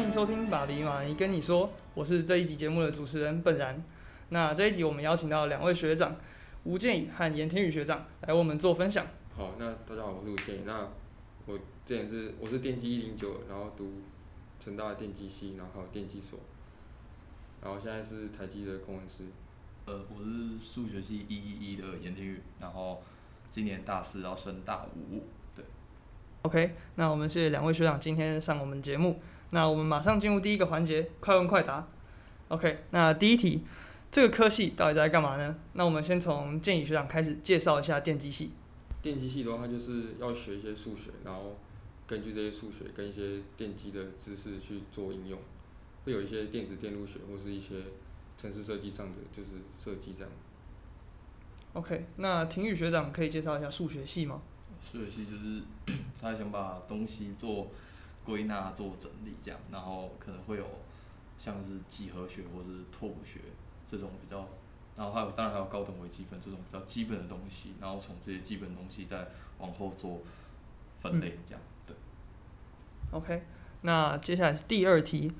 欢迎收听《爸比马尼跟你说》，我是这一集节目的主持人本然。那这一集我们邀请到两位学长吴建宇和严天宇学长来为我们做分享。好，那大家好，我是吴建宇。那我之前是我是电机一零九，然后读成大的电机系，然后还有电机所，然后现在是台积的工程师。呃，我是数学系一一一的严天宇，然后今年大四要升大五，对。OK，那我们谢谢两位学长今天上我们节目。那我们马上进入第一个环节，快问快答。OK，那第一题，这个科系到底在干嘛呢？那我们先从建宇学长开始介绍一下电机系。电机系的话，它就是要学一些数学，然后根据这些数学跟一些电机的知识去做应用，会有一些电子电路学或是一些城市设计上的就是设计这样。OK，那廷宇学长可以介绍一下数学系吗？数学系就是 他想把东西做归纳、做整理这样，然后可能会有像是几何学或者是拓扑学这种比较，然后还有当然还有高等微积分这种比较基本的东西，然后从这些基本东西再往后做分类这样，对。OK，那接下来是第二题，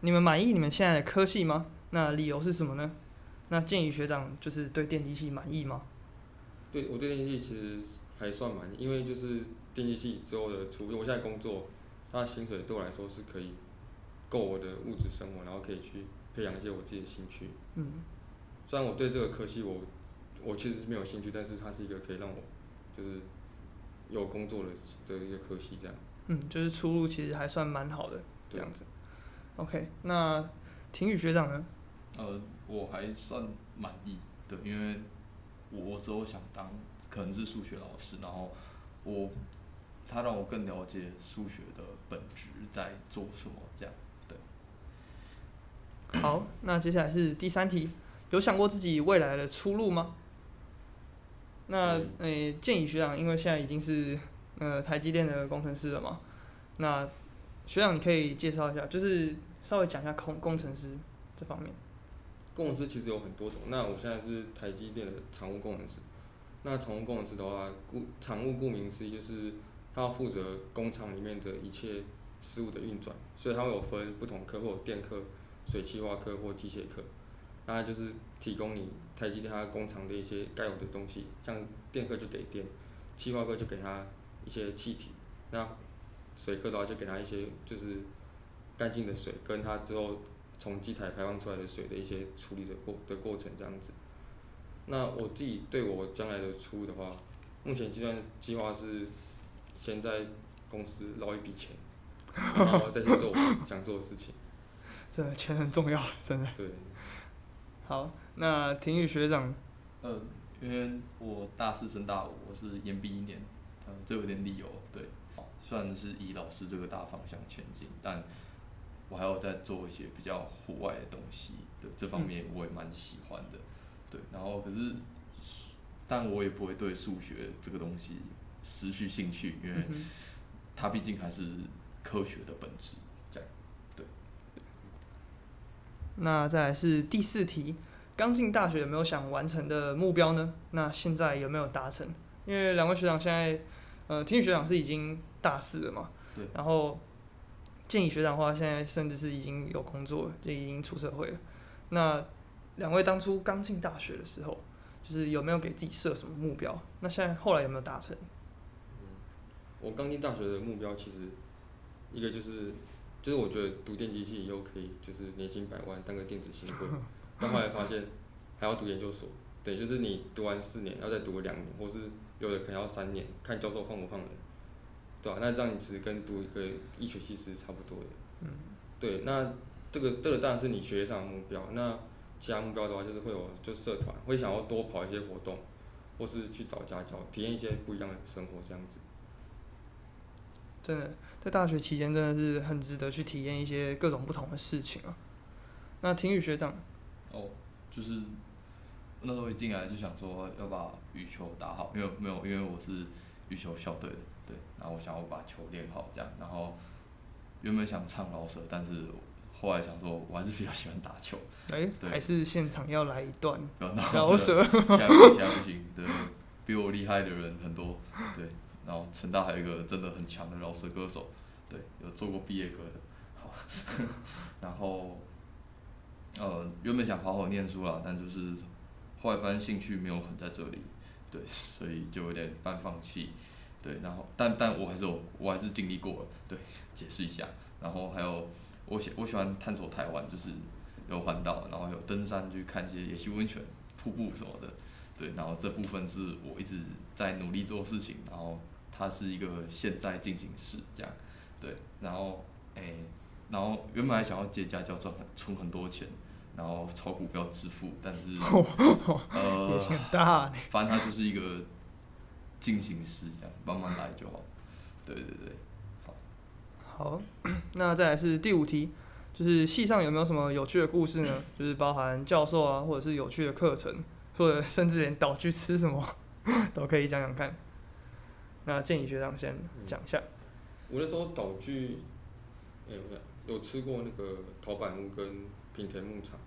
你们满意你们现在的科系吗？那理由是什么呢？那建宇学长就是对电机系满意吗？对我对电机系其实还算满意，因为就是电机系之后的出路，我现在工作，它的薪水对我来说是可以够我的物质生活，然后可以去培养一些我自己的兴趣。嗯，虽然我对这个科系我我其实是没有兴趣，但是它是一个可以让我就是有工作的的一个科系这样。嗯，就是出路其实还算蛮好的这样子。OK，那廷宇学长呢？呃，我还算满意对，因为我我之后想当可能是数学老师，然后我他让我更了解数学的本质在做什么，这样对。好，那接下来是第三题，有想过自己未来的出路吗？那嗯诶，建议学长因为现在已经是呃台积电的工程师了嘛，那学长你可以介绍一下，就是稍微讲一下工工程师这方面。工程师其实有很多种，那我现在是台积电的常务工程师。那常务工程师的话，顾常务顾名思义就是他负责工厂里面的一切事物的运转，所以它会有分不同科，或有电科、水汽化科或机械科。那它就是提供你台积电它工厂的一些该有的东西，像电科就给电，气化科就给它一些气体，那水科的话就给它一些就是干净的水，跟它之后从机台排放出来的水的一些处理的过的过程这样子。那我自己对我将来的出路的话，目前计算计划是先在公司捞一笔钱，然后再去做我 想做的事情。真的钱很重要，真的。对，好，那婷宇学长，呃，因为我大四升大五，我是延毕一年，呃，这有点理由，对，好虽然是以老师这个大方向前进，但我还要再做一些比较户外的东西，对，这方面我也蛮喜欢的，对，然后可是，但我也不会对数学这个东西失去兴趣，因为它毕竟还是科学的本质，这样，对。那再来是第四题，刚进大学有没有想完成的目标呢？那现在有没有达成？因为两位学长现在，呃，廷宇学长是已经大四了嘛，对然后建议学长的话，现在甚至是已经有工作了，就已经出社会了。那两位当初刚进大学的时候，就是有没有给自己设什么目标？那现在后来有没有达成？我刚进大学的目标其实一个就是，就是我觉得读电机系以后可以就是年薪百万，当个电子新贵。但后来发现还要读研究所，对，就是你读完四年，要再读个两年，或是有的可能要三年，看教授放不放人，对吧、那这样你其实跟读一个医学系是差不多的。嗯，对，那这个这个当然是你学业上的目标。那其他目标的话，就是会有就社团，会想要多跑一些活动，或是去找家教，体验一些不一样的生活这样子。真的，在大学期间真的是很值得去体验一些各种不同的事情啊。那廷宇学长，哦，就是那时候一进来就想说要把羽球打好，因为没有，因为我是羽球校队的，对，然后我想要把球练好这样，然后原本想唱老舍，但是后来想说我还是比较喜欢打球，哎、对还是现场要来一段然后饶舌。现在不行，现在不行，对，比我厉害的人很多，对，然后成大还有一个真的很强的饶舌歌手，对，有做过毕业歌的，好，然后呃原本想好好念书啦，但就是后来发现兴趣没有很在这里，对，所以就有点半放弃，对，然后但但我还是有我还是经历过了，对，解释一下，然后还有我喜我喜欢探索台湾，就是有环岛，然后有登山去看一些野溪温泉、瀑布什么的，对，然后这部分是我一直在努力做事情，然后它是一个现在进行时这样，对，然后诶、然后原本还想要接家教赚很存很多钱，然后炒股票致富，但是 呃野心很大呢。反正它就是一个进行时，这样慢慢来就好。对对对，好。好，那再来是第五题，就是系上有没有什么有趣的故事呢？就是包含教授啊，或者是有趣的课程，或者甚至连导去吃什么 都可以讲讲看。那建议学长先讲一下。我那时候导具，哎、我想有吃过那个陶板屋跟平田牧场，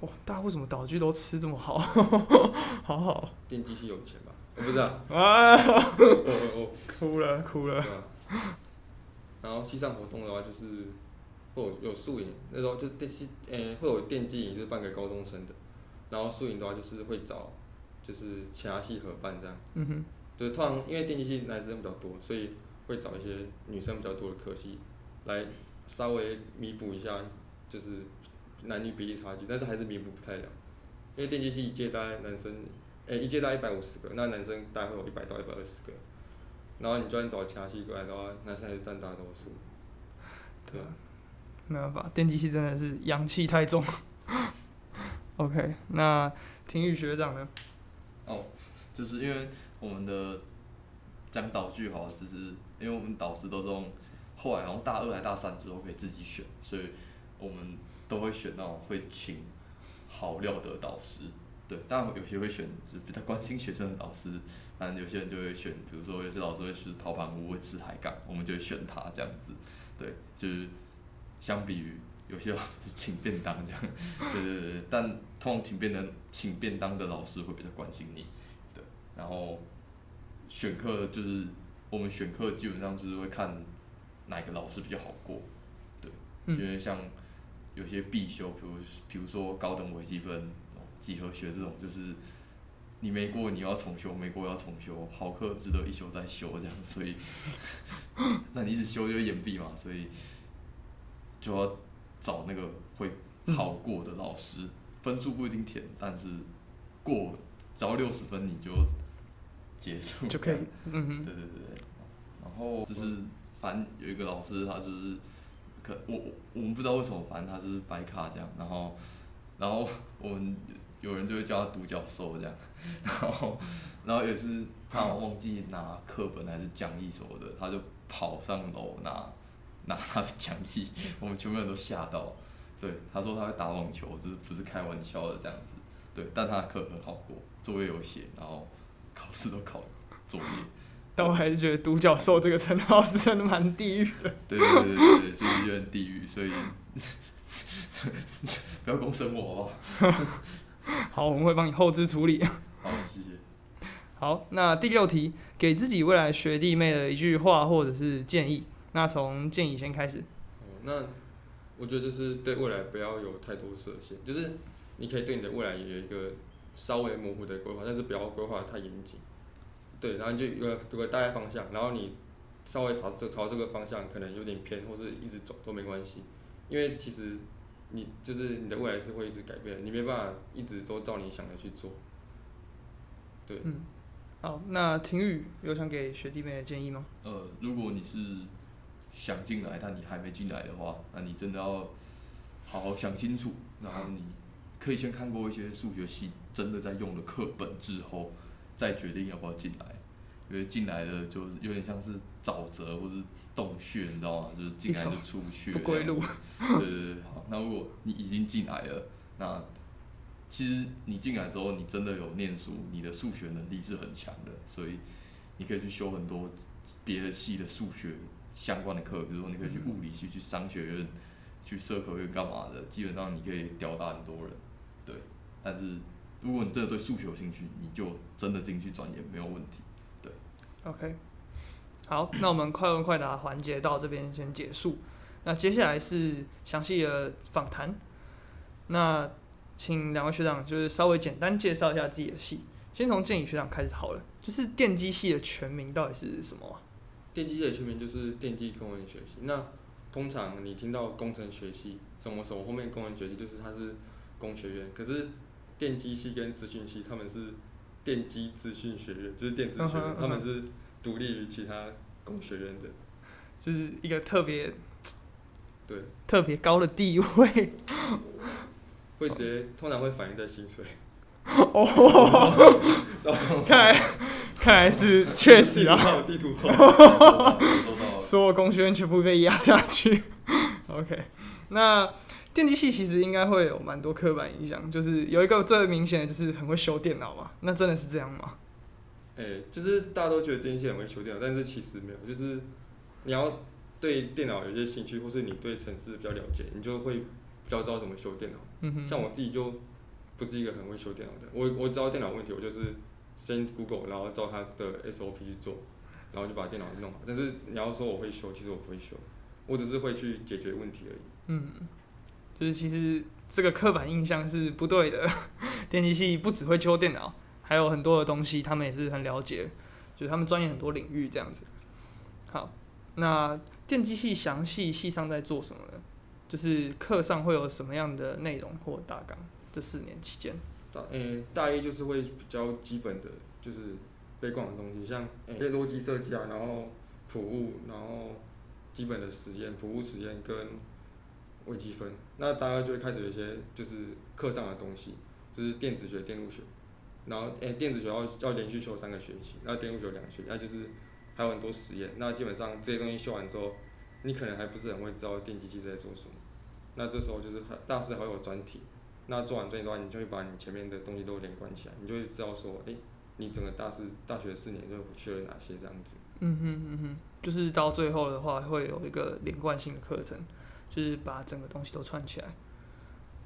哇，大家为什么导具都吃这么好？好好电机系有钱吧？我不知道，啊，我我哭了哭哦，了。然后西上活动的话，就是会有有宿营，那时候就是电系，诶、会有电机营，就是办给高中生的。然后宿营的话，就是会找就是其他系合办这样。嗯哼，就是通常因为电机系男生比较多，所以会找一些女生比较多的科系来稍微弥补一下，就是男女比例差距，但是还是弥补不太了。因为电机系一届大概男生，诶、一届大概一百五十个，那男生大概会有一百到一百二十个。然后你就算找其他系过来的话，男生还是占大多数。对啊，没办法，电机系真的是阳气太重。OK，那体育学长呢？哦，就是因为我们的讲导具好，就是因为我们导师都是用后来好像大二还大三之后可以自己选，所以我们都会选那种会请好料的导师。对，当然有些会选就比较关心学生的导师，但有些人就会选，比如说有些老师会吃陶盘屋，会吃海港，我们就会选他这样子。对，就是相比于有些老师请便当这样，对对对，但通常请便当请便当的老师会比较关心你，然后选课就是我们选课基本上就是会看哪个老师比较好过，对，嗯因为像有些必修，比如比如说高等微积分、几何学这种，就是你没过你要重修，没过要重修，好课值得一修再修这样，所以 那你一直修就会延毕嘛，所以就要找那个会好过的老师，分数不一定填，但是过只要六十分你就结束就可以，嗯哼，对对对对，然后就是反正有一个老师，他就是可我我我们不知道为什么，反正他就是白卡这样，然后 然后我们有人就会叫他独角兽这样，然后然后也是他好像忘记拿课本还是讲义什么的，他就跑上楼拿拿 他的讲义，我们全部人都吓到。对，他说他会打网球，就是不是开玩笑的这样子。对，但他的课很好过，作业有写，然后考试都考作业。但我还是觉得独角兽这个称号是真的蛮地狱的。对对对对对，就是有点地狱，所以 不要公审我好不好？好，我们会帮你后置处理。好，谢谢。好，那第六题，给自己未来学弟妹的一句话或者是建议。那从建议先开始。哦，那我觉得就是对未来不要有太多设限，就是你可以对你的未来有一个稍微模糊的规划，但是不要规划得太严谨。对，然后你就有个有个大概方向，然后你稍微朝这朝这个方向可能有点偏，或是一直走都没关系，因为其实你就是你的未来是会一直改变的，你没办法一直都照你想的去做。对，嗯，好，那婷宇有想给学弟妹的建议吗？呃，如果你是想进来，但你还没进来的话，那你真的要好好想清楚。然后你可以先看过一些数学系真的在用的课本之后，再决定要不要进来。因为进来的就是有点像是沼泽或是洞穴，你知道吗？就是进来就出不去。不归路。对对对，好。那如果你已经进来了，那其实你进来的时候，你真的有念书，你的数学能力是很强的，所以你可以去修很多别的系的数学相关的课，比如说你可以去物理系、去商学院、去社科院干嘛的，基本上你可以吊打很多人。对，但是如果你真的对数学有兴趣，你就真的进去钻研没有问题。对 OK，好，那我们快问快答环节到这边先结束。那接下来是详细的访谈。那请两位学长就是稍微简单介绍一下自己的系，先从建宇学长开始好了。就是电机系的全名到底是什么啊？电机系的全名就是电机工程学系。那通常你听到工程学系什么什么后面工程学系，就是它是工学院。可是电机系跟资讯系他们是电机资讯学院，就是电子学院，他们是独立于其他工学院的。就是一个特别对，特别高的地位。会直接通常会反映在薪水。哦，看来看来是确实啊，啊，地图所有工学院全部被压下去。OK，那电机系其实应该会有蛮多刻板印象，就是有一个最明显的就是很会修电脑嘛，那真的是这样吗？哎、就是大家都觉得电机很会修电脑，但是其实没有，就是你要对电脑有些兴趣，或是你对城市比较了解，你就会比较知道怎么修电脑。嗯哼，像我自己就不是一个很会修电脑的，我我知道电脑问题，我就是先 Google，然后照它的 SOP 去做，然后就把电脑弄好。但是你要说我会修，其实我不会修，我只是会去解决问题而已。嗯，就是其实这个刻板印象是不对的。电机系不只会修电脑，还有很多的东西他们也是很了解，就是他们专业很多领域这样子。好，那电机系详细系上在做什么呢？就是课上会有什么样的内容或大纲？这四年期间，大诶、大一就是会比较基本的，就是背光的东西，像诶、逻辑设计啊，然后谱物，然后基本的实验、谱物实验跟微积分。那大二就会开始有一些就是课上的东西，就是电子学、电路学，然后诶、电子学要要连续修三个学期，那电路学两个学期，那就是还有很多实验。那基本上这些东西修完之后，你可能还不是很会知道电机系在做什么。那这时候就是大四还有专题。那做完专业的话，你就会把你前面的东西都连贯起来，你就会知道说，诶，你整个大四大学四年就学了哪些这样子。嗯哼嗯哼，就是到最后的话会有一个连贯性的课程，就是把整个东西都串起来。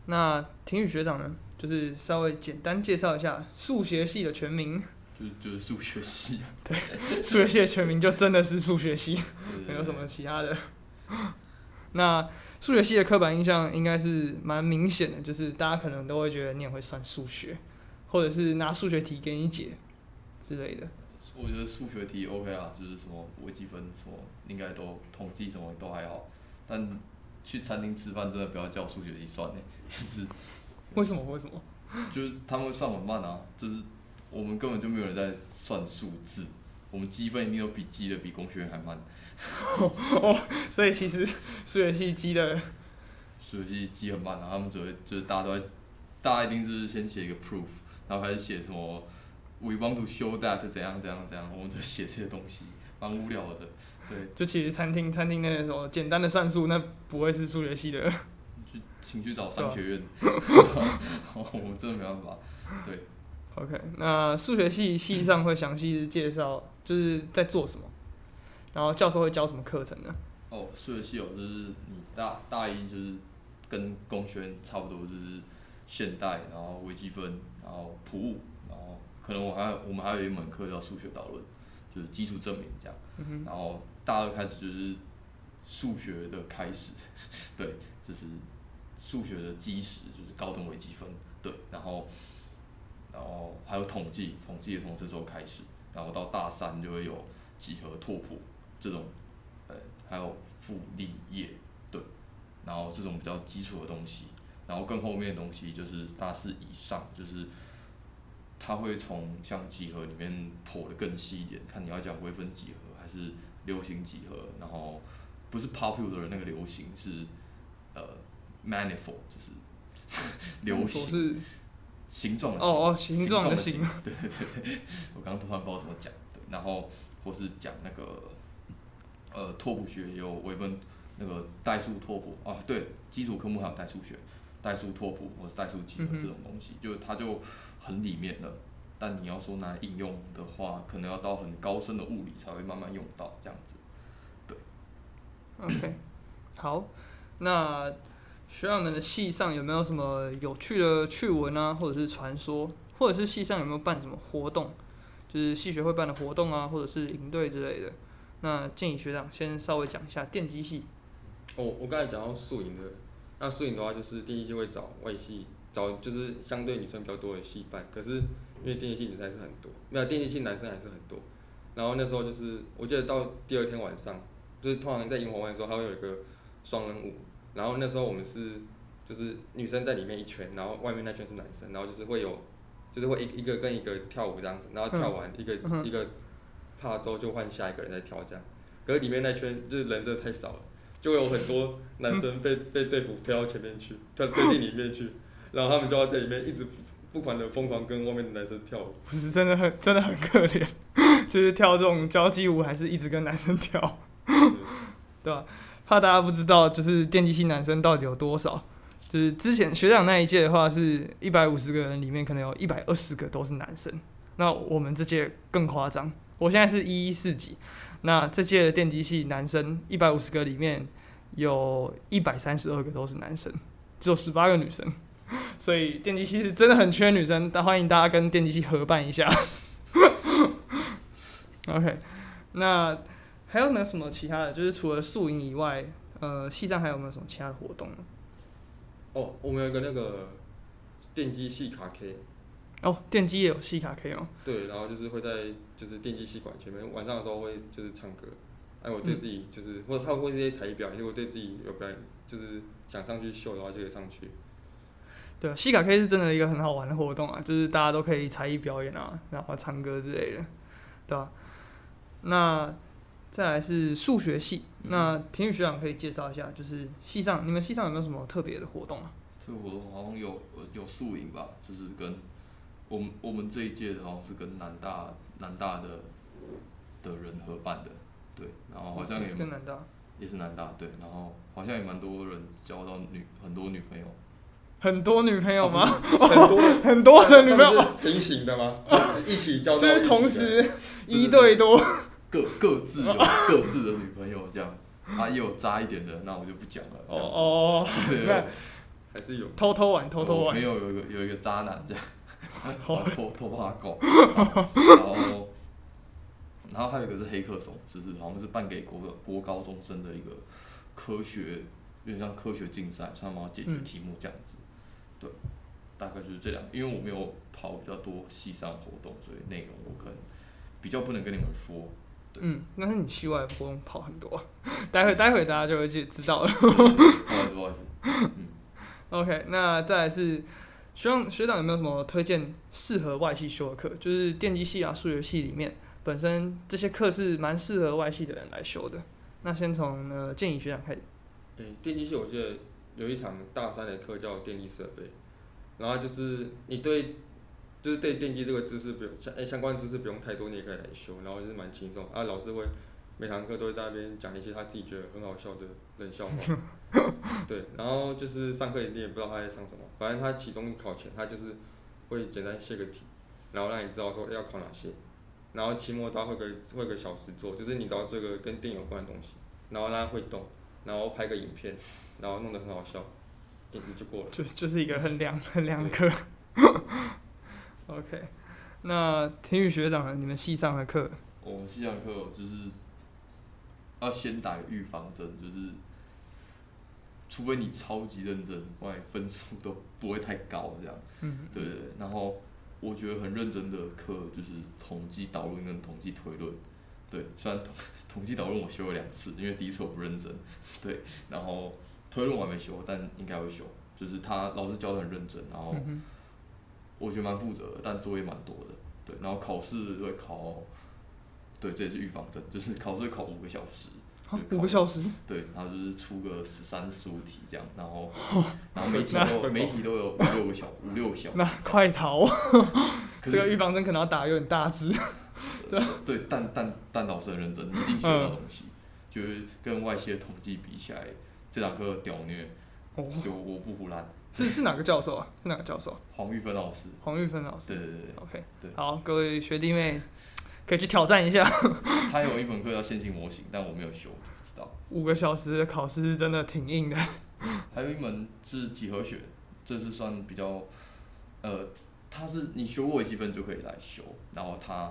那婷宇学长呢，就是稍微简单介绍一下数学系的全名。就就是数学系，对数学系的全名就真的是数学系，没有什么其他的。那数学系的刻板印象应该是蛮明显的，就是大家可能都会觉得你也会算数学，或者是拿数学题给你解之类的。我觉得数学题 OK 啊，就是什么微积分什么应该都统计什么都还好，但去餐厅吃饭真的不要叫数学题算呢，就是 为什么？为什么？就是他们会算很慢啊，就是我们根本就没有人在算数字，我们积分一定都比积的比工学院还慢，哦所以其实数学系积的，数学系积很慢啊，他们只会就是大家都在，大家一定就是先写一个 proof，然后开始写什么 we want to show that 怎样怎样怎样，我们就写这些东西，蛮无聊的，对，就其实餐厅餐厅那个什么简单的算术，那不会是数学系的。去请去找商学院，我们真的没办法，对。OK，那数学系系上会详细介绍，就是在做什么，然后教授会教什么课程呢？哦，数学系有就是你大大一就是跟工学院差不多，就是现代，然后微积分，然后普物，然后可能我还有我们还有一门课叫数学导论，就是基础证明这样。嗯，然后大二开始就是数学的开始，对，就是数学的基石，就是高等微积分，对，然后然后还有统计，统计也从这时候开始，然后到大三就会有几何拓扑这种，呃，还有傅立叶，对，然后这种比较基础的东西，然后更后面的东西就是大四以上，就是它会从像几何里面剖的更细一点，看你要讲微分几何是流行几何，然后不是 popular 的那个流行是呃 manifold 就是 流行是形状的哦哦形形状的形形，对对对对，我刚刚突然不知道怎么讲，对，然后或是讲那个呃拓扑学也有微分那个代数拓扑啊，对，基础科目还有代数学、代数拓扑或者代数几何这种东西，就它就很里面了。但你要说拿来应用的话，可能要到很高深的物理才会慢慢用到这样子。对 OK，好，那学长们的系上有没有什么有趣的趣闻啊，或者是传说，或者是系上有没有办什么活动，就是系学会办的活动啊，或者是营队之类的？那建议学长先稍微讲一下电机系。哦，我刚才讲到宿营的，那宿营的话就是电机就会找外系，找就是相对女生比较多的系办，可是因为电竞系女生还是很多，没有电竞系男生还是很多。然后那时候就是，我记得到第二天晚上，就是通常在萤火湾的时候，它会有一个双人舞，然后那时候我们是就是女生在里面一圈，然后外面那圈是男生，然后就是会有就是会一一个跟一个跳舞这样子，然后跳完一个、嗯一个趴之后就换下一个人再跳这样，可是里面那圈就是人真的太少了，就会有很多男生被 被队服推到前面去，推推进里面去，然后他们就要在里面一直不管的疯狂跟外面的男生跳舞。不是真的很真的很可怜，就是跳这种交际舞，还是一直跟男生跳，对吧、怕大家不知道，就是电机系男生到底有多少。就是之前学长那一届的话，是一百五十个人里面，可能有一百二十个都是男生。那我们这届更夸张，我现在是一一四级，那这届的电机系男生一百五十个里面有一百三十二个都是男生，只有十八个女生。所以电机系是真的很缺女生，但欢迎大家跟电机系合办一下。OK，那还有没有什么其他的？就是除了宿营以外，呃，系上还有没有什么其他的活动呢？哦，我们有一个那个电机系卡 K，哦，电机也有系卡 K 哦。对，然后就是会在就是电机系馆前面，晚上的时候会就是唱歌，哎、我对自己就是、或者还有会这些才艺表演，如果对自己有表演就是想上去秀的话，就可以上去。对啊，西卡 K 是真的一个很好玩的活动啊，就是大家都可以才艺表演啊，然后唱歌之类的，对吧、那再来是数学系，那田宇学长可以介绍一下，就是系上你们系上有没有什么特别的活动啊？这个活动好像有呃有宿营吧，就是跟我们我们这一届的好像是跟南大南大的的人合办的，对，然后好像也是跟南大，也是南大对，然后好像也蛮多人交到女很多女朋友，很多女朋友吗？很多很多的女朋友，平行的吗？一起交到就是同时一对多。各各自有 各自的女朋友这样，啊也有渣一点的，那我就不讲了。哦哦，还是有。偷偷玩，偷偷玩没有。有一个有一个渣男这样，偷偷偷把他搞，然后然后还有一个是黑客松，就是好像是办给国国高中生的一个科学，有点像科学竞赛，他们要解决嗯题目这样子。对，大概就是这两个，因为我没有跑比较多系上活动，所以内容我可能比较不能跟你们说。对嗯，但是你系外活动跑很多啊，待会待会大家就会去知道了。不好意思，不好意思。嗯，OK，那再来是学长学长有没有什么推荐适合外系修的课？就是电机系啊、数学系里面本身这些课是蛮适合外系的人来修的。那先从呃建议学长开始。诶、电机系我记得有一堂大三的课叫电力设备，然后就是你对，就是对电机这个知识不用相诶、相关知识不用太多，你也可以来修，然后就是蛮轻松啊。老师会每堂课都会在那边讲一些他自己觉得很好笑的冷笑话，对，然后就是上课你也不知道他在上什么，反正他期中考前他就是会简单写个题，然后让你知道说要考哪些，然后期末他会个会个小时做，就是你只要做个跟电有关的东西，然后让他会动。然后拍个影片，然后弄得很好笑，你你就过了。就就是一个很凉很凉的课。OK，那体育学长？你们系上的课我们系上课就是要先打个预防针，就是除非你超级认真，不然分数都不会太高这样。嗯，对对对，然后我觉得很认真的课就是统计导论跟统计推论。对，虽然统 统计导论我修了两次，因为第一次我不认真，对，然后推论我还没修，但应该会修。就是他老师教的很认真，然后我觉得蛮负责的，但作业蛮多的。对，然后考试会考，对，这也是预防针，就是考试会考五个小时。好五个小时，对，然后就是出个十三十五题这样，然后 然后每题都有每题都有五六个小五六个小时那快逃！这个预防针可能要打有点大只。呃 对，但但但老师很认真，一定学到东西，就是跟外系的统计比起来，这堂课屌虐，哦，就我不胡乱。是是哪个教授啊？是哪个教授？黄玉芬老师，黄玉芬老师。对对对对，OK，对好，各位学弟妹可以去挑战一下。他有一门课叫线性模型，但我没有修，不知道。五个小时的考试真的挺硬的。还有一门是几何学，这是算比较，呃，他是你修过微积分就可以来修，然后它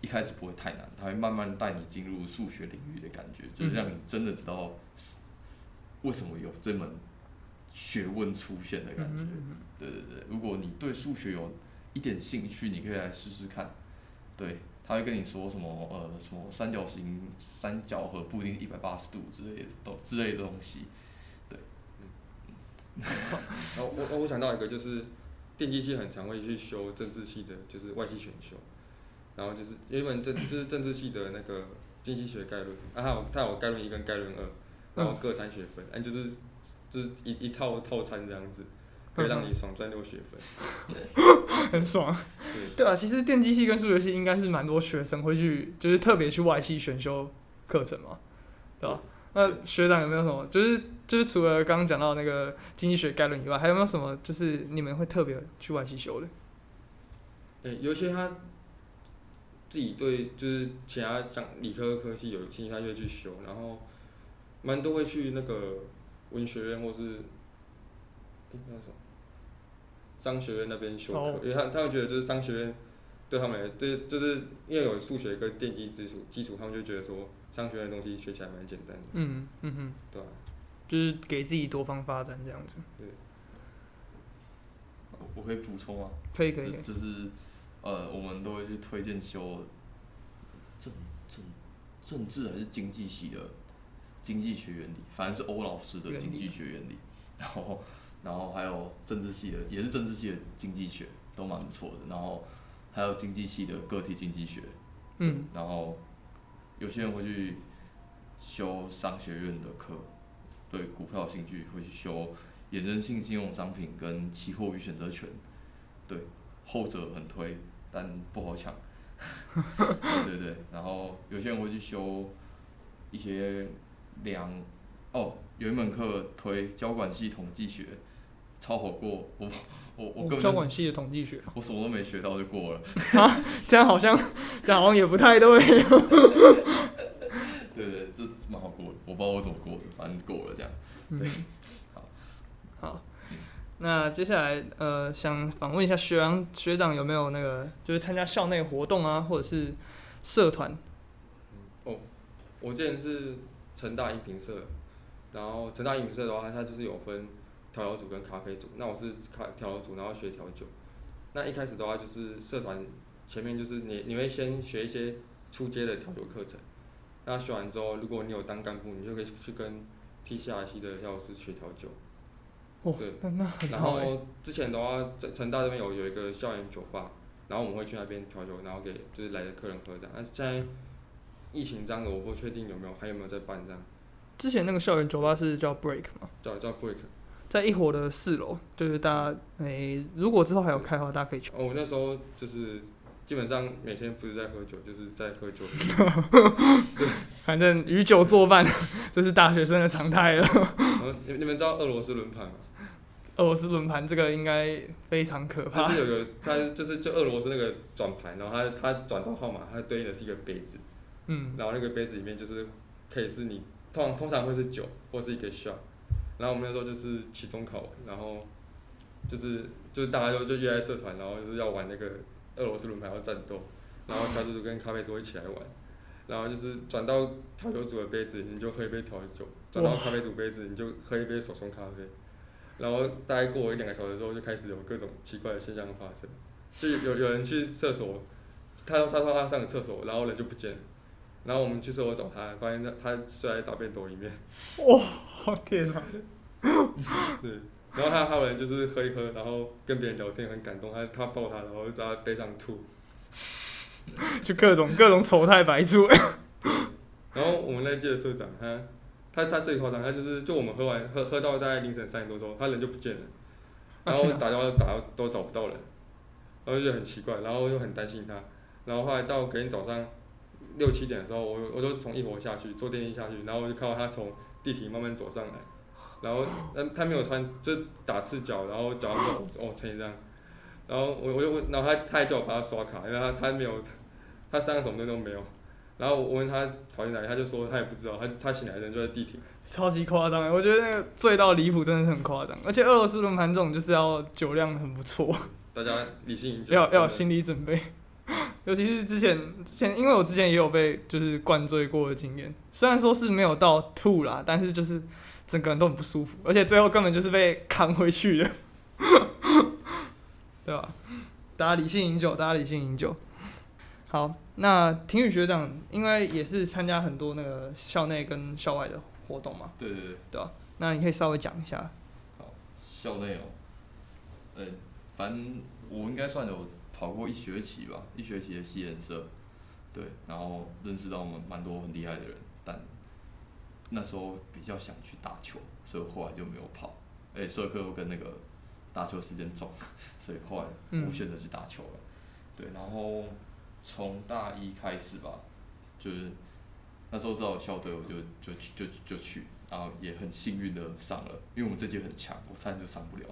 一开始不会太难，它会慢慢带你进入数学领域的感觉，就是让你真的知道为什么有这门学问出现的感觉。对对对，如果你对数学有一点兴趣，你可以来试试看。对，他会跟你说什么呃什么三角形三角和不一定一百八十度之类的都之类的东西。对然后 我我我想到一个就是电机系很常会去修政治系的，就是外系选修，然后就是有一本政就是政治系的那个经济学概论，啊还有它有概论一跟概论二，然后各三学分，哎、就是就是一一套套餐这样子，可以让你爽赚六学分。很爽。对，对啊，其实电机系跟数学系应该是蛮多学生会去，就是特别去外系选修课程嘛，对吧？那学长有没有什么，就是就是除了刚刚讲到那个经济学概论以外，还有没有什么就是你们会特别去外系修的？哎、有些他自己对就是其他像理科科系有兴趣，他就会去修，然后蛮多会去那个文学院或是，哎、那个什么商学院那边修课，哦。因为他他们觉得就是商学院对他们来，就是就是因为有数学跟电机基础基础，他们就觉得说商学院的东西学起来蛮简单的，嗯嗯哼，对吧、就是给自己多方发展这样子，对我可以补充吗？可以可以。就是呃，我们都会去推荐修政政政治还是经济系的经济学原理，反正是欧老师的经济学原理，然后然后还有政治系的也是政治系的经济学，都蛮不错的，然后还有经济系的个体经济学，嗯，然后有些人会去修商学院的课，对股票有兴趣会去修衍生性金融商品跟期货与选择权，对，后者很推，但不好抢。对对对，然后有些人会去修一些量，哦，有一门课推交管系统计学，超好过，我我我根本交管系的统计学，我什么都没学到就过了。这样好像这样好像也不太对。对对，这蛮好过的，我不知道我怎么过的，反正过了这样。对，那接下来呃，想访问一下学长学长有没有那个就是参加校内活动啊，或者是社团？哦我之前是成大音频社，然后成大音频社的话，它就是有分调酒组跟咖啡组。那我是咖调酒组，然后学调酒。那一开始的话，就是社团前面就是你你会先学一些初阶的调酒课程。那学完之后，如果你有当干部，你就可以去跟 T C R C 的药师学调酒。哦对，那那很然后之前的话，在成大这边有有一个校园酒吧，然后我们会去那边调酒，然后给就是来的客人喝这样。但是现在疫情这样子，我不确定有没有还有没有在办这样，之前那个校园酒吧是叫 Break 吗，叫叫 break。在一伙的四楼，就是大家诶、如果之后还有开的话，大家可以去。哦，我那时候就是基本上每天不是在喝酒，就是在喝酒。反正与酒作伴，这是大学生的常态了。然 后你你们知道俄罗斯轮盘吗？俄罗斯轮盘这个应该非常可怕。就怕。是有个它就是就俄罗斯那个转盘，然后它它转到号码，它对应的是一个杯子，嗯，然后那个杯子里面就是可以是你通常通常会是酒或是一个 shot，然后我们那时候就是期中考完，然后就是就是大家就就约在社团，然后就是要玩那个俄罗斯轮盘要战斗，然后调酒组跟咖啡桌一起来玩，然后就是转到调酒组的杯子你就喝一杯调酒，转到咖啡组杯子你就喝一杯手冲咖啡，然后大概过了一两个小时之后就开始有各种奇怪的现象发生，就有有有人去厕所，他他说他上个厕所，然后人就不见了。然后我们去厕所找他，发现他他睡在大便斗里面。哇哦天啊！对，然后他还有人就是喝一喝，然后跟别人聊天很感动，他他抱他，然后就在他背上吐。就各种各种丑态百出。然后我们那届的社长他他他最夸张，他就是就我们喝完喝喝到大概凌晨三点多钟，他人就不见了，然后打电话打都找不到人，然后就很奇怪，然后又很担心他，然后后来到隔天早上六七点的时候，我我就从一楼下去坐电梯下去，然后我就看到他从地铁慢慢走上来，然后嗯他没有穿就打赤脚，然后脚上是哦成这样，然后我我就问，然后他他还叫我帮他刷卡，因为他他没有他身上什么东西都没有。然后我问他跑进来，他就说他也不知道，他他醒来的人就在地铁。超级夸张的，我觉得那个醉到离谱，真的是很夸张。而且俄罗斯轮盘这种就是要酒量很不错，大家理性饮酒，要要有心理准备。尤其是之前之前，因为我之前也有被就是灌醉过的经验，虽然说是没有到吐啦，但是就是整个人都很不舒服，而且最后根本就是被扛回去的，对吧？大家理性饮酒，大家理性饮酒。好，那廷宇学长应该也是参加很多那个校内跟校外的活动嘛，对对对，对吧？那你可以稍微讲一下。好校内哦，呃，反正我应该算有跑过一学期吧，一学期的西人社，对，然后认识到我们蛮多很厉害的人，但那时候比较想去打球，所以后来就没有跑。哎，社课又跟那个打球时间撞，所以后来我选择去打球了。对，然后从大一开始吧，就是那时候知道校队，我就就去就就去。然后也很幸运的上了，因为我们这届很强，我差点就上不了，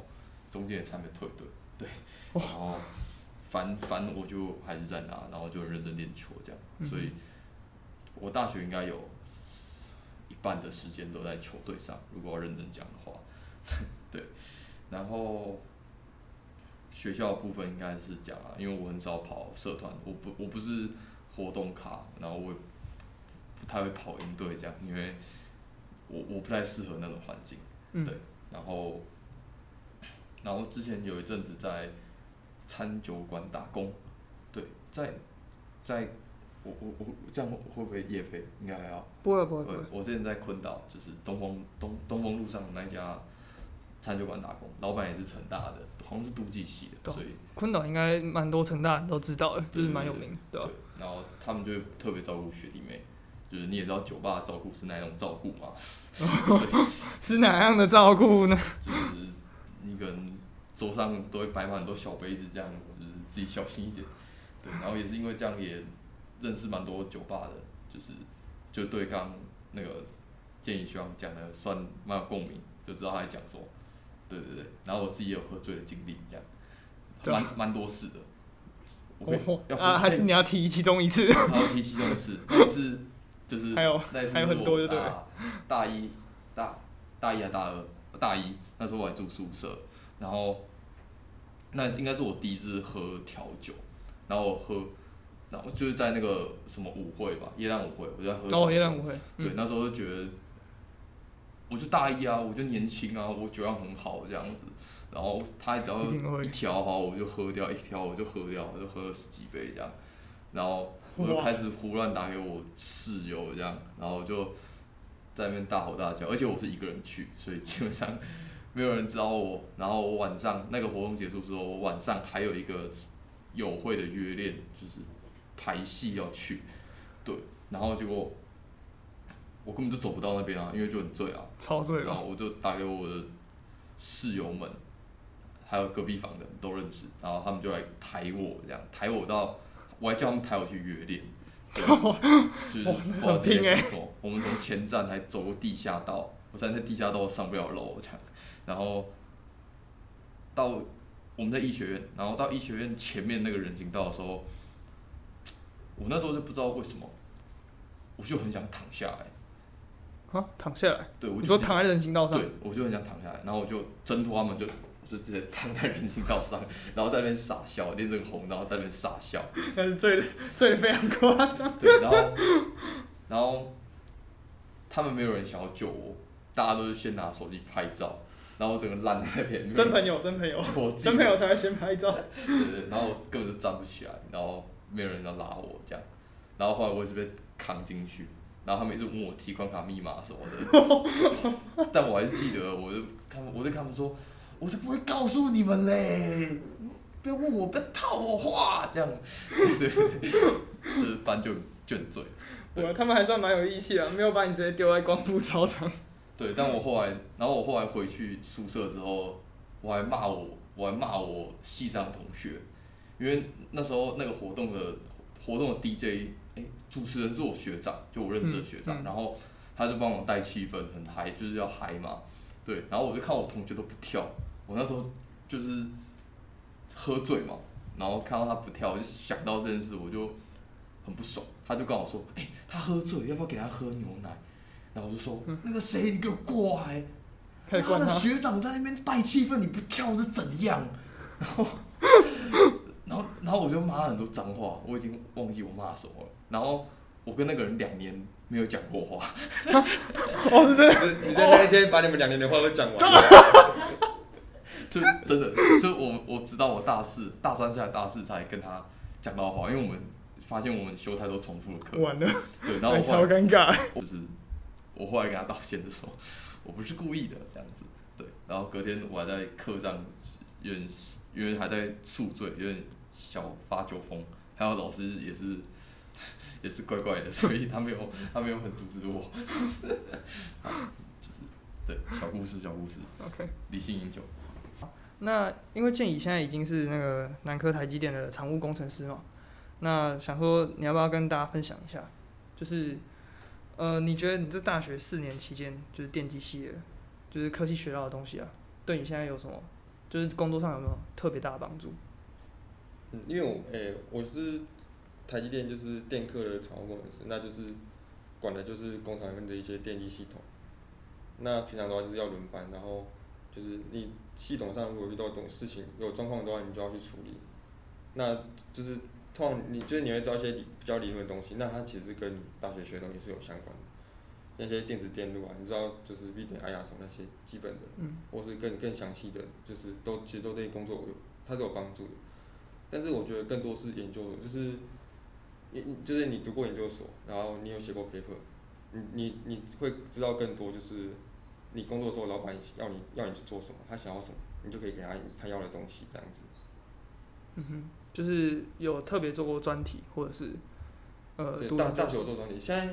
中间也差点退队，对，然后反反我就还是在那，然后就认真练球这样，所以，我大学应该有一半的时间都在球队上，如果要认真讲的话，对，然后学校部分应该是讲啊，因为我很少跑社团，我不我不是活动卡，然后我不太会跑营队这样，因为。我我不太适合那种环境，对，然后，然后之前有一阵子在餐酒馆打工，对，在在，我我我这样会不会夜飞？应该还好。不会不会不会。我之前在昆岛，就是东风东东风路上那家餐酒馆打工，老板也是成大的，好像是都计系的，所以昆岛应该蛮多成大人都知道的，就是蛮有名，对吧？然后他们就特别照顾学弟妹。就是你也知道酒吧照顾是哪种照顾嘛？是哪样的照顾呢？就是你可能桌上都会摆满很多小杯子，这样就是自己小心一点。对，然后也是因为这样也认识蛮多酒吧的，就是就对刚那个建议希望讲的算蛮有共鸣，就知道他在讲什么。对对对，然后我自己也有喝醉的经历，这样蛮蛮多次的。啊，还是你要提其中一次？要提其中一次，一次。就是还有还有很多，就对。大一大大一还大二大一那时候我还住宿舍，然后那应该是我第一次喝调酒，然后喝，然后就是在那个什么舞会吧，耶诞舞会，我就在喝。哦，耶诞舞会。对，那时候就觉得，我就大一啊，我就年轻啊，我酒量很好这样子，然后他只要一调好，我就喝掉，一调我就喝掉，我就喝了十几杯这样，然后。我就开始胡乱打给我室友这样，然后就在那边大吼大叫，而且我是一个人去，所以基本上没有人知道我。然后我晚上那个活动结束之后，我晚上还有一个友会的约练，就是排戏要去，对，然后结果我根本就走不到那边啊，因为就很醉啊，超醉。然后我就打给我的室友们，还有隔壁房的都认识，然后他们就来抬我，这样抬我到。我还叫他们抬我去约练，就是不知道这些什么。我们从前站还走过地下道，我站在地下道上不了楼，这样。然后到我们在医学院，然后到医学院前面那个人行道的时候，我那时候就不知道为什么，我就很想躺下来。啊，躺下来？对，我你说躺在人行道上？对，我就很想躺下来，然后我就挣脱他们就。就直接躺在人行道上，然后在那边傻笑，脸整红，然后在那边傻笑。但是醉的醉的非常夸张。对，然后然后他们没有人想要救我，大家都是先拿手机拍照，然后我整个烂在那边。真朋友，真朋友，真朋友才会先拍照。对对，然后根本就站不起来，然后没有人要拉我这样，然后后来我也是被扛进去，然后他们一直问我提款卡密码什么的，但我还是记得，我就他们，我对他们说。我是不会告诉你们嘞，不要问我，不要套我话，这样，对，是反正就卷嘴。对，他们还算蛮有义气啊，没有把你直接丢在光复操场。对，但我后来，然后我后来回去宿舍之后，我还骂我，我还骂我系上同学，因为那时候那个活动的活动的 DJ，哎，主持人是我学长，就我认识的学长，然后他就帮我带气氛，很嗨，就是要嗨嘛。对，然后我就看我同学都不跳，我那时候就是喝醉嘛，然后看到他不跳，我就想到这件事，我就很不爽。他就跟我说：“哎，他喝醉，要不要给他喝牛奶？”然后我就说：“那个谁，你给我过来！他的学长在那边带气氛，你不跳是怎样？”然后，然然后然后我就骂了很多脏话，我已经忘记我骂什么了。然后我跟那个人两年没有讲过话，哦，是真的，就是你在那一天把你们两年的话都讲完了，就真的就我我直到我大四大三下来大四才跟他讲到话，因为我们发现我们修太多重复的课，完了，对，然后我后超来尴尬。就是我后来跟他道歉的时候，我不是故意的这样子，对，然后隔天我还在课上有点因为还在宿醉，有点小发酒疯，还有老师也是 也是怪怪的，所以他没有他没有很阻止我，好就是对小故事小故事，OK，理性饮酒，那因为建宇现在已经是那个南科台积电的常务工程师嘛，那想说你要不要跟大家分享一下，就是呃，你觉得你这大学四年期间，就是电机系的，就是科技学到的东西啊，对你现在有什么，就是工作上有没有特别大的帮助？嗯，因为我诶、我是台积电就是电科的常务工程师，那就是管的就是工厂里面的一些电机系统。那平常的话就是要轮班，然后就是你系统上如果遇到这种事情有状况的话，你就要去处理。那就是通常你就是你会知道一些理比较理论的东西，那它其实跟你大学学的东西是有相关的。那些电子电路啊，你知道就是 V 点 I 啊什么那些基本的，嗯或是更更详细的，就是都其实都对工作有它是有帮助的。但是我觉得更多是研究，就是你你就是你读过研究所，然后你有写过 paper，你你你会知道更多，就是你工作的时候，老板要你要你去做什么，他想要什么，你就可以给他他要的东西这样子。嗯哼，就是有特别做过专题，或者是呃对，大大学有做专题，现在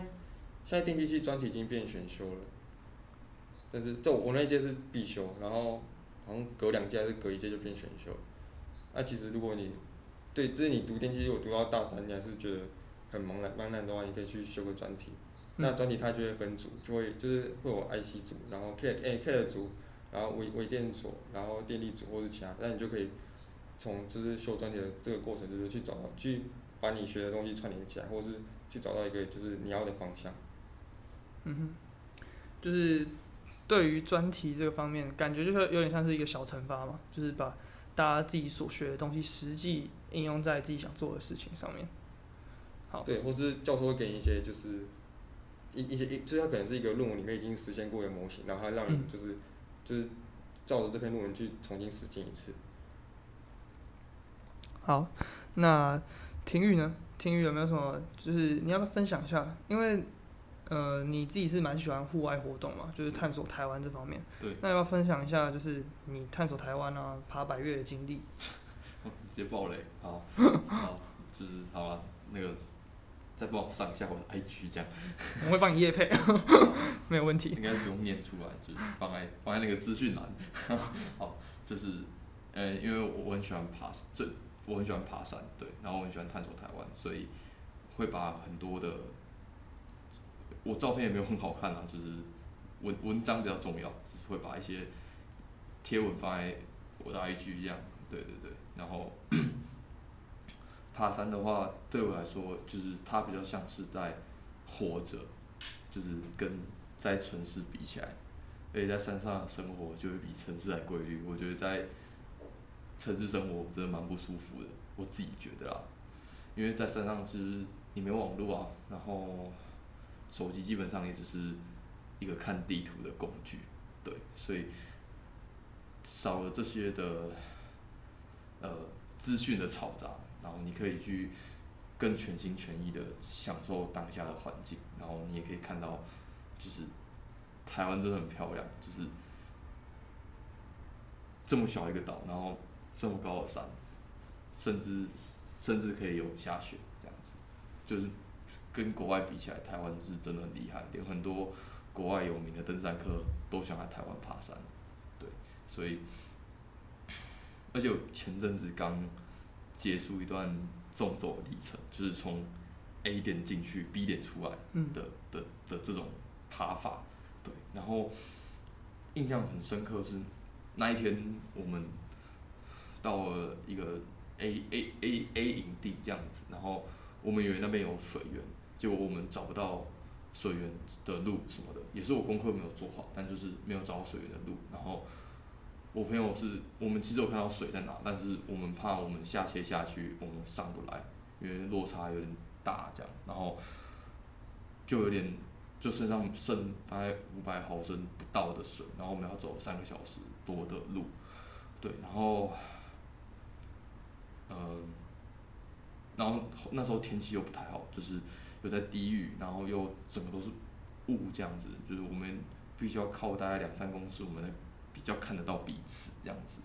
现在电机系专题已经变选修了，但是在我我那一届是必修，然后好像隔两届还是隔一届就变选修。那、其实如果你对，就是你读电机，如果读到大三，你还是觉得很茫然茫然的话，你可以去修个专题。那嗯专题它就会分组，就会就是会有 IC 组，然后 K 诶 K 的组，然后微微电所，然后电力组或是其他，那你就可以从就是修专题的这个过程，就是去找到去把你学的东西串联起来，或是去找到一个就是你要的方向。嗯哼，就是对于专题这个方面，感觉就是有点像是一个小惩罚嘛，就是把大家自己所学的东西实际应用在自己想做的事情上面。好，对，或是教授会给你一些就是一一些一，就是它可能是一个论文里面已经实现过的模型，然后它让你嗯就是、就是照着这篇论文去重新实践一次。好，那婷宇呢？婷宇有没有什么？就是你要不要分享一下？因为呃，你自己是蛮喜欢户外活动嘛，就是探索台湾这方面。对。那要不要分享一下，就是你探索台湾啊、爬百越的经历？直接爆雷，好，好，就是好了，那个再帮我上一下我的 IG 这样。我会帮你夜配，没有问题。应该不用念出来，就是放在放在那个资讯栏。好，就是呃，因为我很喜欢爬，最我很喜欢爬山，对，然后我很喜欢探索台湾，所以会把很多的我照片也没有很好看啊，就是文文章比较重要，就是会把一些贴文放在我的 IG 这样，对对对，然后 爬山的话，对我来说就是它比较像是在活着，就是跟在城市比起来，而且在山上生活就会比城市还规律。我觉得在城市生活真的蛮不舒服的，我自己觉得啦。因为在山上就是你没有网络啊，然后手机基本上也只是一个看地图的工具，对，所以少了这些的呃资讯的嘈杂，然后你可以去更全心全意的享受当下的环境，然后你也可以看到，就是台湾真的很漂亮，就是这么小一个岛，然后这么高的山，甚至甚至可以有下雪这样子，就是跟国外比起来，台湾是真的很厉害，连很多国外有名的登山客都想来台湾爬山，对，所以而且前阵子刚结束一段纵走的历程，就是从 A 点进去 B 点出来嗯的的的这种爬法，对，然后印象很深刻是那一天我们到了一个 A A A A 营地这样子，然后我们以为那边有水源，结果我们找不到水源的路什么的，也是我功课没有做好，但就是没有找到水源的路，然后我朋友是我们其实有看到水在哪，但是我们怕我们下切下去我们上不来，因为落差有点大这样，然后就有点就身上剩大概五百毫升不到的水，然后我们要走三个小时多的路，对，然后，嗯、然后那时候天气又不太好，就是有在低语，然后又整个都是雾这样子，就是我们必须要靠大概两三公尺，我们才比较看得到彼此这样子。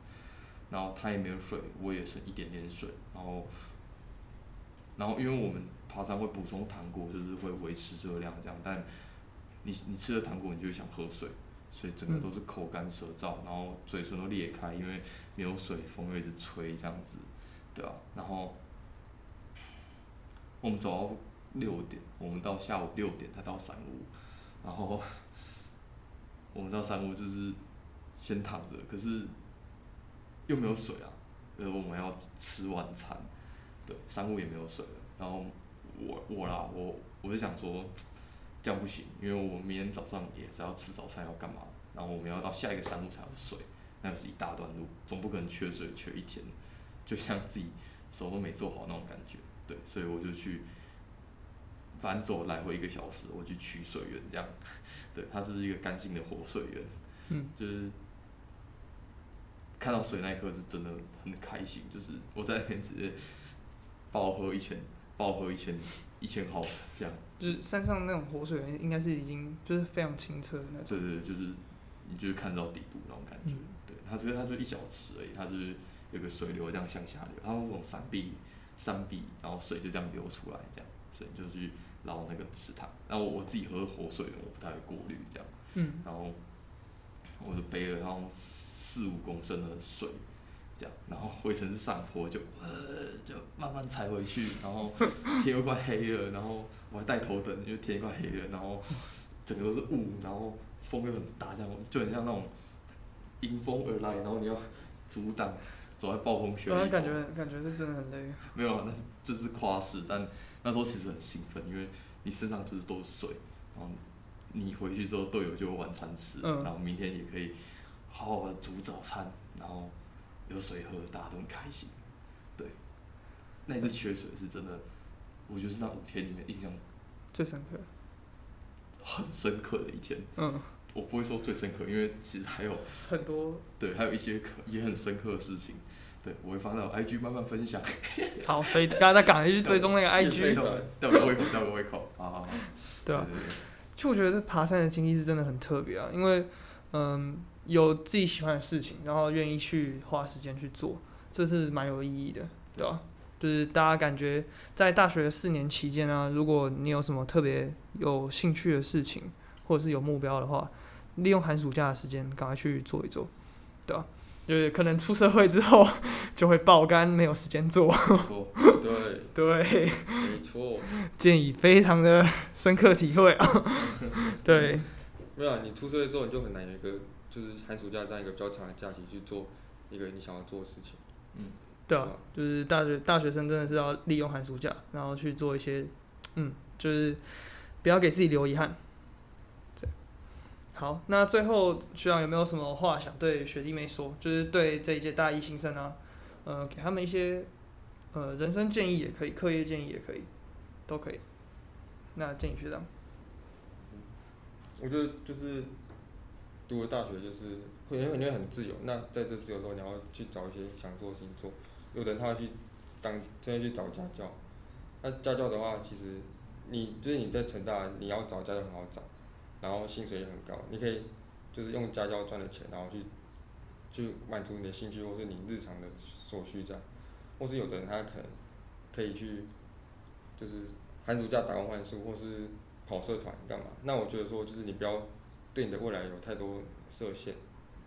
然后他也没有水，我也剩一点点水，然后，然后因为我们爬山会补充糖果，就是会维持热量这样，但你你吃了糖果，你就想喝水，所以整个都是口干舌燥，然后嘴唇都裂开，因为没有水，风又一直吹这样子，对吧、然后我们走到六点，我们到下午六点才到山屋，然后 我们到山屋就是先躺着，可是又没有水啊，呃，我们要吃晚餐，对，山屋也没有水了，然后我我啦，我我就想说这样不行，因为我明天早上也是要吃早餐要干嘛，然后我们要到下一个山屋才有水，那又是一大段路，总不可能缺水缺一天，就像自己手都没做好那种感觉，对，所以我就去。反正走来回一个小时，我去取水源这样，对，它就是一个干净的活水源，嗯，就是看到水那一刻是真的很开心，就是我在那边直接爆喝一千，爆喝一千一千毫升这样，就是山上那种活水源应该是已经就是非常清澈的那种。对对，对就是你就是看到底部那种感觉，嗯对，它这个它就一小池而已，它就是有个水流这样向下流，它那种山壁山壁，然后水就这样流出来这样，所以你就去捞那个池塘，然后我自己喝活水，我不太会过滤这样。嗯，然后我就背了然后四五公升的水，这样，然后回程是上坡就呃就慢慢踩回去，然后天又快黑了，然后我还带头灯，因为天快黑了，然后整个都是雾，然后风又很大，这样就很像那种迎风而来，然后你要阻挡，走在暴风雪里感觉感觉是真的很累。没有啊，那就是夸饰，但那时候其实很兴奋，因为你身上就是都是水，然后你回去之后队友就有晚餐吃，嗯然后明天也可以好好的煮早餐，然后有水喝，大家都很开心。对，那一次缺水是真的，我觉得是那五天里面印象最深刻。很深刻的一天。嗯，我不会说最深刻，因为其实还有很多对，还有一些可也很深刻的事情。对，我会放到 IG 慢慢分享。好，所以大家再赶快去追踪那个 IG，仔吊个胃口，吊个胃口。好好好。对吧、对对其实我觉得这爬山的经历是真的很特别啊，因为嗯有自己喜欢的事情，然后愿意去花时间去做，这是蛮有意义的，对吧、就是大家感觉在大学四年期间啊，如果你有什么特别有兴趣的事情，或者是有目标的话，利用寒暑假的时间赶快去做一做，对吧、就是可能出社会之后 就会爆肝，没有时间做。对，对，没错。建议非常的深刻体会啊。对，没有啊，你出社会之后你就很难有一个，就是寒暑假这样一个比较长的假期去做一个你想要做的事情。嗯对啊，就是大学大学生真的是要利用寒暑假，然后去做一些，嗯，就是不要给自己留遗憾。好，那最后学长有没有什么话想对学弟妹说？就是对这一届大一新生啊，呃，给他们一些呃人生建议也可以，课业建议也可以，都可以。那建议学长，我觉得就是读了大学就是会因为你会很自由，那在这自由之后，你要去找一些想做的事情做。有的人他会去当真的去找家教，那家教的话，其实你就是你在成大，你要找家教很好找，然后薪水也很高，你可以就是用家教赚的钱，然后去去满足你的兴趣或是你日常的所需这样。或是有的人他可能可以去就是寒暑假打工换书，或是跑社团干嘛？那我觉得说，就是你不要对你的未来有太多设限，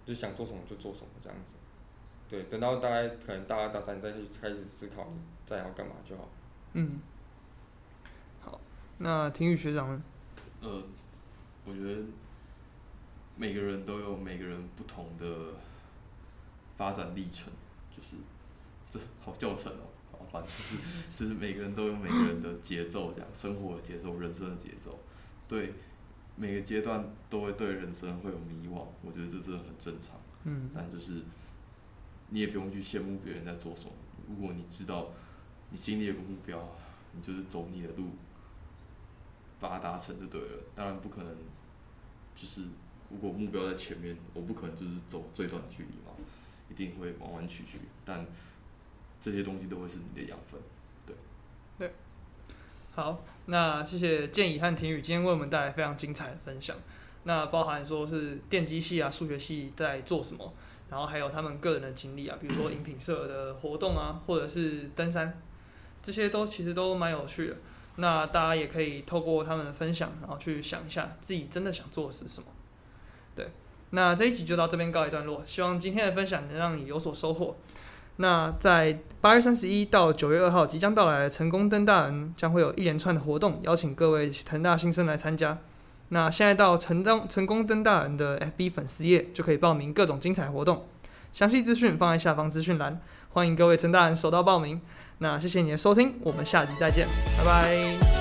就想做什么就做什么这样子。对，等到大概可能大二大三再去开始思考你再要干嘛就好。嗯，好，那体育学长呢？呃，我觉得每个人都有每个人不同的发展历程，就是这好教程哦，好反正就是就是每个人都有每个人的节奏，这样生活的节奏、人生的节奏。对每个阶段都会对人生会有迷惘，我觉得这真的很正常。嗯但就是你也不用去羡慕别人在做什么。如果你知道你心里有个目标，你就是走你的路，把它达成就对了。当然不可能，就是如果目标在前面，我不可能就是走最短距离嘛，一定会弯弯曲曲。但这些东西都会是你的养分。对。对好，那谢谢建宇和婷宇今天为我们带来非常精彩的分享。那包含说是电机系啊、数学系在做什么，然后还有他们个人的经历啊，比如说饮品社的活动啊，或者是登山，这些都其实都蛮有趣的。那大家也可以透过他们的分享，然后去想一下自己真的想做的是什么。对，那这一集就到这边告一段落，希望今天的分享能让你有所收获。那在八月三十一到九月二号即将到来的成功登大人将会有一连串的活动，邀请各位成大新生来参加。那现在到成登成功登大人的 FB 粉丝页就可以报名各种精彩活动，详细资讯放在下方资讯栏，欢迎各位成大人手到报名。那谢谢你的收听，我们下集再见，拜拜。